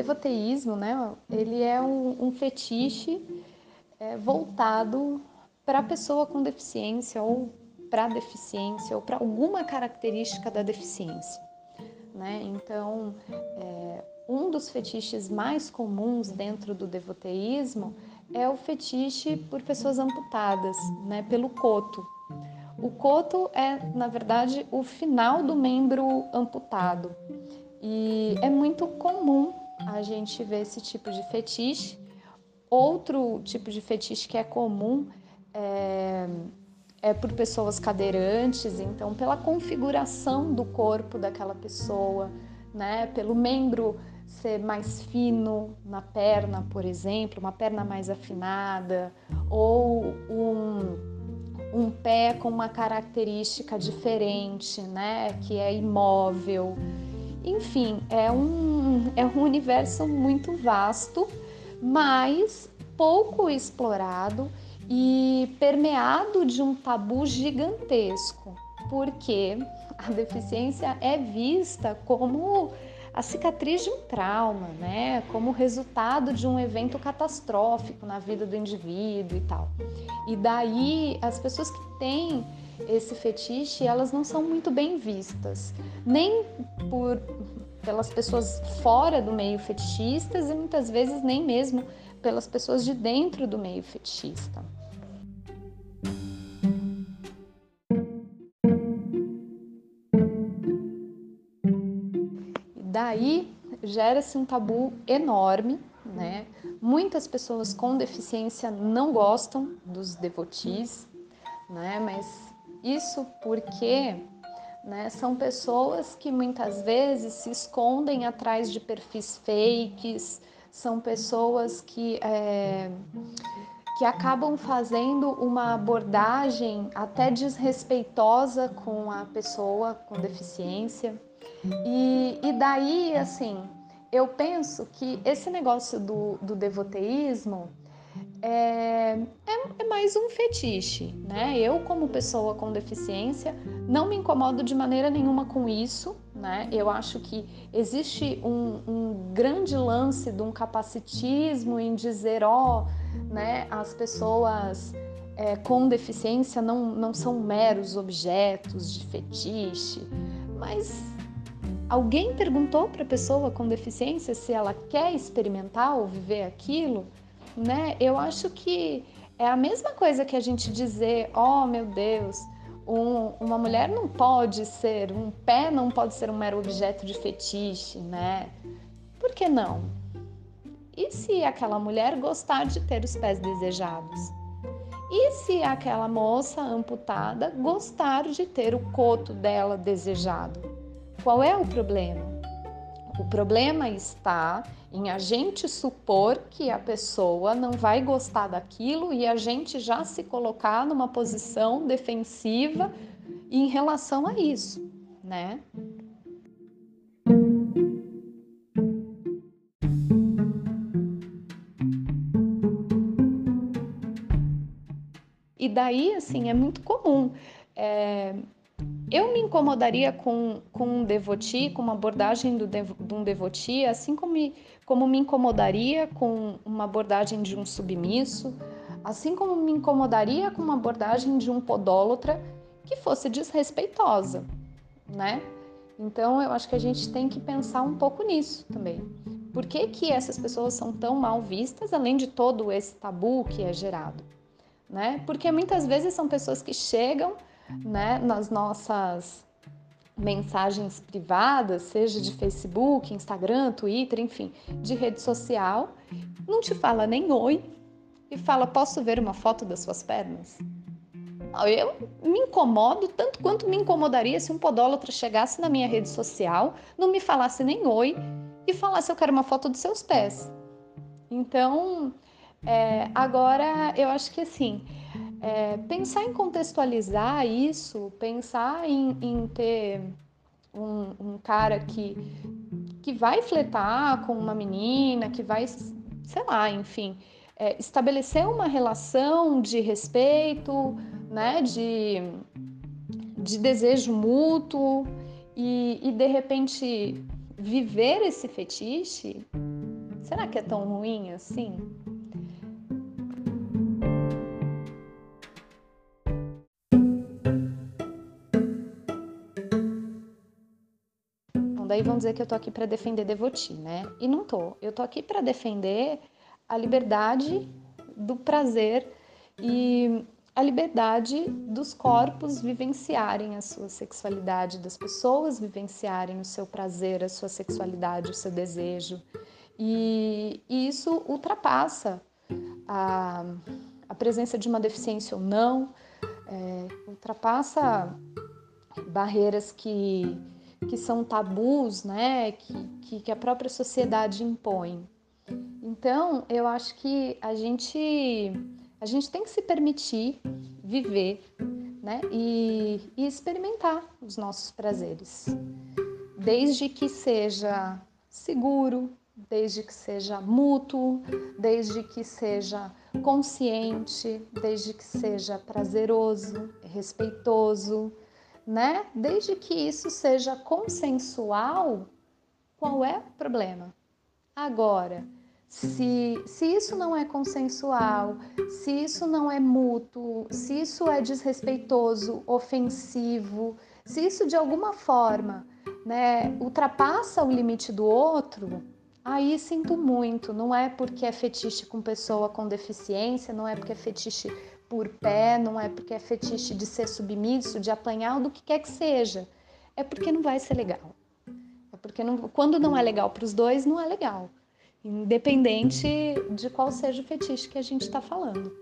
devoteísmo, né, ele é um, um fetiche é, voltado para a pessoa com deficiência ou para deficiência ou para alguma característica da deficiência. Né? Então, é, um dos fetiches mais comuns dentro do devoteísmo é o fetiche por pessoas amputadas, né? pelo coto. O coto é, na verdade, o final do membro amputado. E é muito comum a gente ver esse tipo de fetiche. Outro tipo de fetiche que é comum é, é por pessoas cadeirantes, então pela configuração do corpo daquela pessoa, né, pelo membro ser mais fino na perna, por exemplo, uma perna mais afinada, ou um, um pé com uma característica diferente, né, que é imóvel. Enfim, é um, é um universo muito vasto, mas pouco explorado e permeado de um tabu gigantesco, porque a deficiência é vista como a cicatriz de um trauma, né? Como resultado de um evento catastrófico na vida do indivíduo e tal. E daí as pessoas que têm esse fetiche, elas não são muito bem vistas, nem por pelas pessoas fora do meio fetichistas e muitas vezes nem mesmo pelas pessoas de dentro do meio fetichista. Daí gera-se um tabu enorme, né? Muitas pessoas com deficiência não gostam dos devotis, né? Mas isso porque né, são pessoas que muitas vezes se escondem atrás de perfis fakes, são pessoas que, é, que acabam fazendo uma abordagem até desrespeitosa com a pessoa com deficiência. E, e daí, assim, eu penso que esse negócio do, do devoteísmo é, é, é, mais um fetiche, né? Eu, como pessoa com deficiência, não me incomodo de maneira nenhuma com isso, né? Eu acho que existe um, um grande lance de um capacitismo em dizer, ó, oh, né, as pessoas é, com deficiência não, não são meros objetos de fetiche, mas Alguém perguntou para a pessoa com deficiência se ela quer experimentar ou viver aquilo? Né? Eu acho que é a mesma coisa que a gente dizer, oh meu Deus, um, uma mulher não pode ser, um pé não pode ser um mero objeto de fetiche, né? Por que não? E se aquela mulher gostar de ter os pés desejados? E se aquela moça amputada gostar de ter o coto dela desejado? Qual é o problema? O problema está em a gente supor que a pessoa não vai gostar daquilo e a gente já se colocar numa posição defensiva em relação a isso, né? E daí, assim, é muito comum. É, eu me incomodaria com, com um devoti, com uma abordagem do dev, de um devoti, assim como me, como me incomodaria com uma abordagem de um submisso, assim como me incomodaria com uma abordagem de um podólatra que fosse desrespeitosa, né? Então eu acho que a gente tem que pensar um pouco nisso também. Por que, que essas pessoas são tão mal vistas, além de todo esse tabu que é gerado? Né? Porque muitas vezes são pessoas que chegam né, nas nossas mensagens privadas, seja de Facebook, Instagram, Twitter, enfim, de rede social, não te fala nem oi e fala: Posso ver uma foto das suas pernas? Eu me incomodo tanto quanto me incomodaria se um podólatra chegasse na minha rede social, não me falasse nem oi e falasse: Eu quero uma foto dos seus pés. Então, é, agora eu acho que assim é, pensar em contextualizar isso, pensar em, em ter um, um, cara que, que vai fletar com uma menina, que vai, sei lá, enfim, é, estabelecer uma relação de respeito, né, de, de desejo mútuo e, e de repente viver esse fetiche Será que é tão ruim assim? Daí vão dizer que eu tô aqui para defender devoti, né? E não tô. Eu tô aqui para defender a liberdade do prazer e a liberdade dos corpos vivenciarem a sua sexualidade, das pessoas vivenciarem o seu prazer, a sua sexualidade, o seu desejo. E, e isso ultrapassa a, a, presença de uma deficiência ou não, é, ultrapassa barreiras que, que são tabus, né, que, que, que a própria sociedade impõe. Então, eu acho que a gente a gente tem que se permitir viver né? e, e experimentar os nossos prazeres, desde que seja seguro, desde que seja mútuo, desde que seja consciente, desde que seja prazeroso, respeitoso, né? Desde que isso seja consensual, qual é o problema? Agora, se, se isso não é consensual, se isso não é mútuo, se isso é desrespeitoso, ofensivo, se isso de alguma forma né, ultrapassa o limite do outro, aí sinto muito. Não é porque é fetiche com pessoa com deficiência, não é porque é fetiche por pé, não é porque é fetiche de ser submisso, de apanhar, ou do que quer que seja. É porque não vai ser legal. É porque não, quando não é legal para os dois, não é legal independente de qual seja o fetiche que a gente está falando.